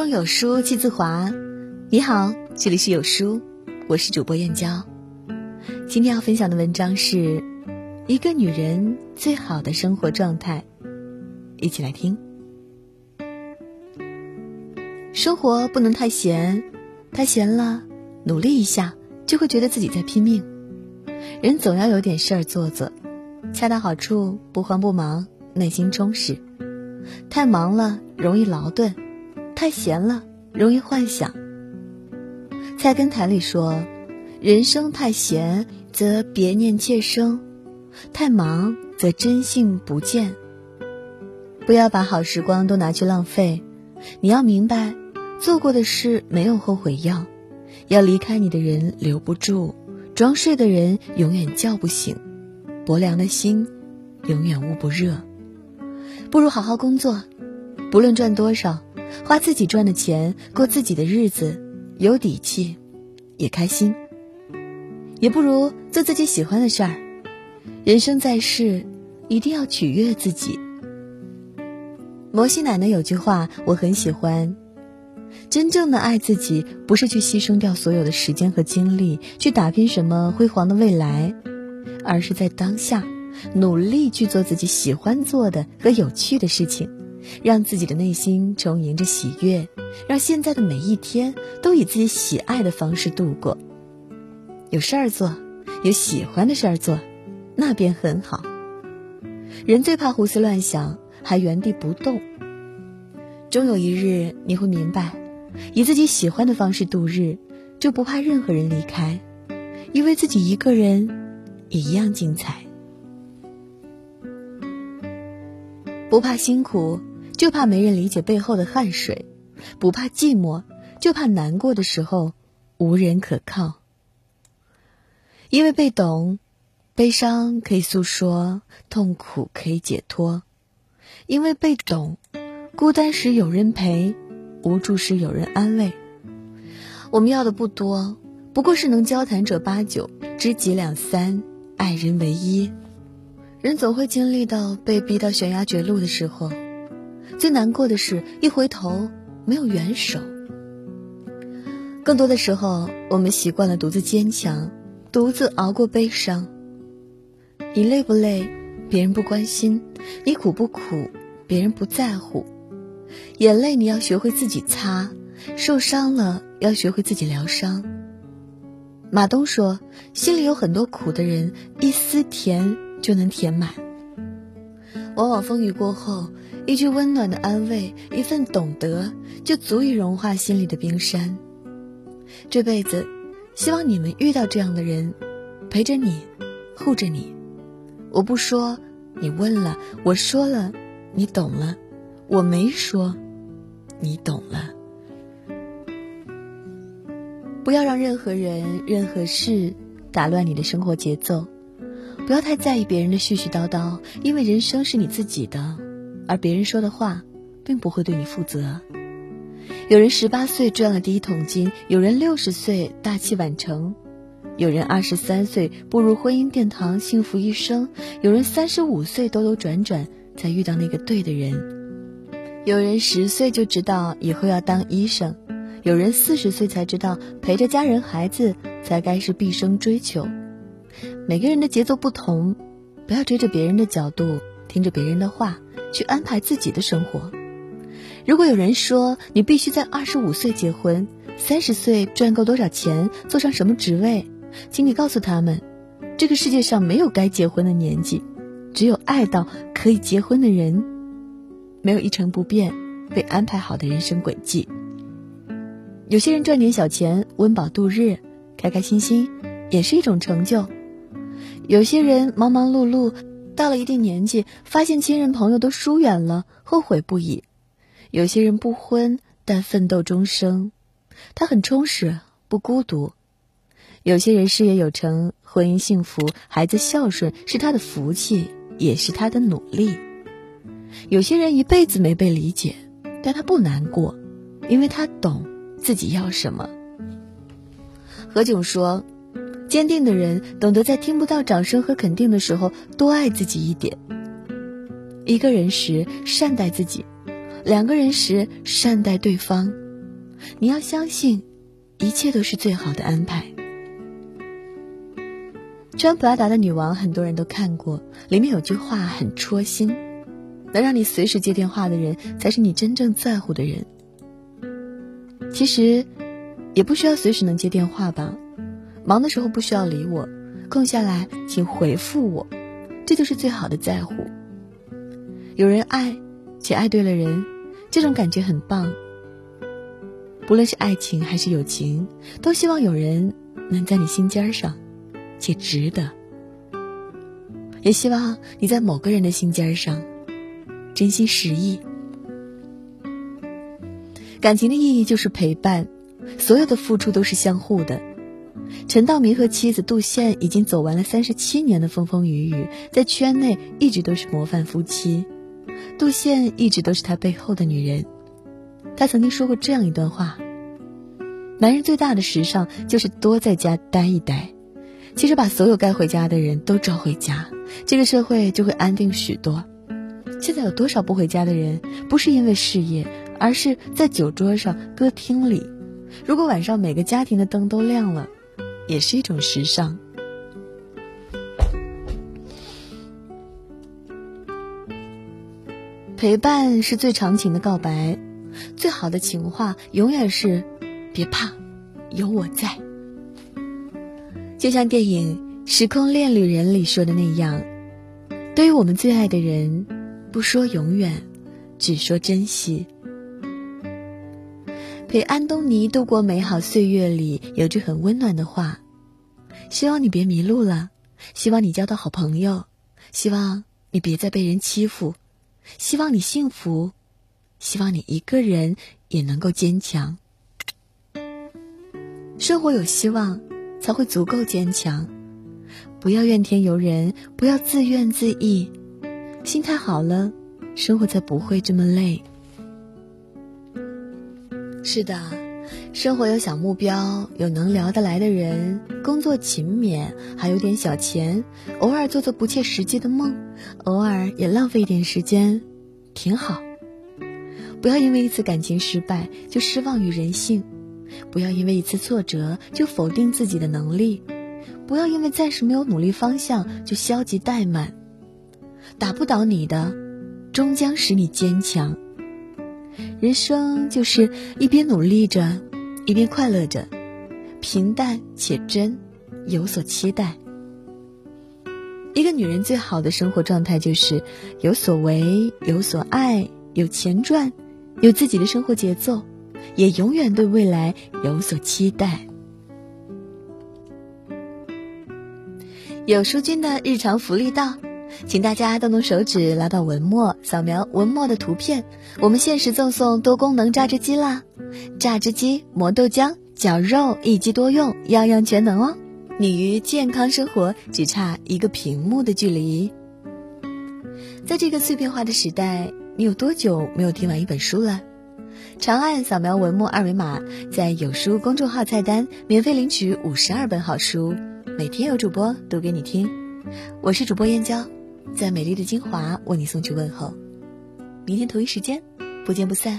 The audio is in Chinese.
中有书气自华。你好，这里是有书，我是主播燕娇。今天要分享的文章是一个女人最好的生活状态，一起来听。生活不能太闲，太闲了，努力一下就会觉得自己在拼命。人总要有点事儿做做，恰到好处，不慌不忙，内心充实。太忙了容易劳顿，太闲了容易幻想。菜根谭里说：“人生太闲，则别念妾生；太忙，则真性不见。”不要把好时光都拿去浪费。你要明白，做过的事没有后悔药，要离开你的人留不住，装睡的人永远叫不醒，薄凉的心永远捂不热。不如好好工作，不论赚多少，花自己赚的钱，过自己的日子，有底气，也开心。也不如做自己喜欢的事儿。人生在世，一定要取悦自己。摩西奶奶有句话我很喜欢：真正的爱自己，不是去牺牲掉所有的时间和精力去打拼什么辉煌的未来，而是在当下。努力去做自己喜欢做的和有趣的事情，让自己的内心充盈着喜悦，让现在的每一天都以自己喜爱的方式度过。有事儿做，有喜欢的事儿做，那便很好。人最怕胡思乱想，还原地不动。终有一日你会明白，以自己喜欢的方式度日，就不怕任何人离开，因为自己一个人也一样精彩。不怕辛苦，就怕没人理解背后的汗水；不怕寂寞，就怕难过的时候无人可靠。因为被懂，悲伤可以诉说，痛苦可以解脱；因为被懂，孤单时有人陪，无助时有人安慰。我们要的不多，不过是能交谈者八九，知己两三，爱人唯一。人总会经历到被逼到悬崖绝路的时候，最难过的是一回头没有援手。更多的时候，我们习惯了独自坚强，独自熬过悲伤。你累不累，别人不关心；你苦不苦，别人不在乎。眼泪你要学会自己擦，受伤了要学会自己疗伤。马东说：“心里有很多苦的人，一丝甜。”就能填满。往往风雨过后，一句温暖的安慰，一份懂得，就足以融化心里的冰山。这辈子，希望你们遇到这样的人，陪着你，护着你。我不说，你问了；我说了，你懂了；我没说，你懂了。不要让任何人、任何事打乱你的生活节奏。不要太在意别人的絮絮叨叨，因为人生是你自己的，而别人说的话，并不会对你负责。有人十八岁赚了第一桶金，有人六十岁大器晚成，有人二十三岁步入婚姻殿堂幸福一生，有人三十五岁兜兜转转才遇到那个对的人，有人十岁就知道以后要当医生，有人四十岁才知道陪着家人孩子才该是毕生追求。每个人的节奏不同，不要追着别人的角度，听着别人的话去安排自己的生活。如果有人说你必须在二十五岁结婚，三十岁赚够多少钱，做上什么职位，请你告诉他们，这个世界上没有该结婚的年纪，只有爱到可以结婚的人。没有一成不变、被安排好的人生轨迹。有些人赚点小钱，温饱度日，开开心心，也是一种成就。有些人忙忙碌碌，到了一定年纪，发现亲人朋友都疏远了，后悔不已；有些人不婚，但奋斗终生，他很充实，不孤独；有些人事业有成，婚姻幸福，孩子孝顺，是他的福气，也是他的努力；有些人一辈子没被理解，但他不难过，因为他懂自己要什么。何炅说。坚定的人懂得在听不到掌声和肯定的时候多爱自己一点。一个人时善待自己，两个人时善待对方，你要相信，一切都是最好的安排。穿普拉达的女王，很多人都看过，里面有句话很戳心：能让你随时接电话的人，才是你真正在乎的人。其实，也不需要随时能接电话吧，忙的时候不需要理我，空下来请回复我，这就是最好的在乎。有人爱，且爱对了人，这种感觉很棒。不论是爱情还是友情，都希望有人能在你心尖上，且值得。也希望你在某个人的心尖上，真心实意。感情的意义就是陪伴，所有的付出都是相互的。陈道明和妻子杜宪已经走完了三十七年的风风雨雨，在圈内一直都是模范夫妻。杜宪一直都是他背后的女人。他曾经说过这样一段话：男人最大的时尚就是多在家待一待。其实把所有该回家的人都招回家，这个社会就会安定许多。现在有多少不回家的人，不是因为事业？而是在酒桌上、歌厅里，如果晚上每个家庭的灯都亮了，也是一种时尚。陪伴是最长情的告白，最好的情话永远是“别怕，有我在”。就像电影《时空恋旅人》里说的那样，对于我们最爱的人，不说永远，只说珍惜。陪安东尼度过美好岁月里有句很温暖的话：希望你别迷路了，希望你交到好朋友，希望你别再被人欺负，希望你幸福，希望你一个人也能够坚强。生活有希望，才会足够坚强。不要怨天尤人，不要自怨自艾，心态好了，生活才不会这么累。是的，生活有小目标，有能聊得来的人，工作勤勉，还有点小钱，偶尔做做不切实际的梦，偶尔也浪费一点时间，挺好。不要因为一次感情失败就失望于人性，不要因为一次挫折就否定自己的能力，不要因为暂时没有努力方向就消极怠慢。打不倒你的，终将使你坚强。人生就是一边努力着，一边快乐着，平淡且真，有所期待。一个女人最好的生活状态就是有所为，有所爱，有钱赚，有自己的生活节奏，也永远对未来有所期待。有淑君的日常福利到。请大家动动手指，拉到文末，扫描文末的图片，我们限时赠送多功能榨汁机啦！榨汁机磨豆浆、绞肉，一机多用，样样全能哦！你与健康生活只差一个屏幕的距离。在这个碎片化的时代，你有多久没有听完一本书了？长按扫描文末二维码，在有书公众号菜单免费领取五十二本好书，每天有主播读给你听。我是主播燕娇。在美丽的金华为你送去问候，明天同一时间不见不散。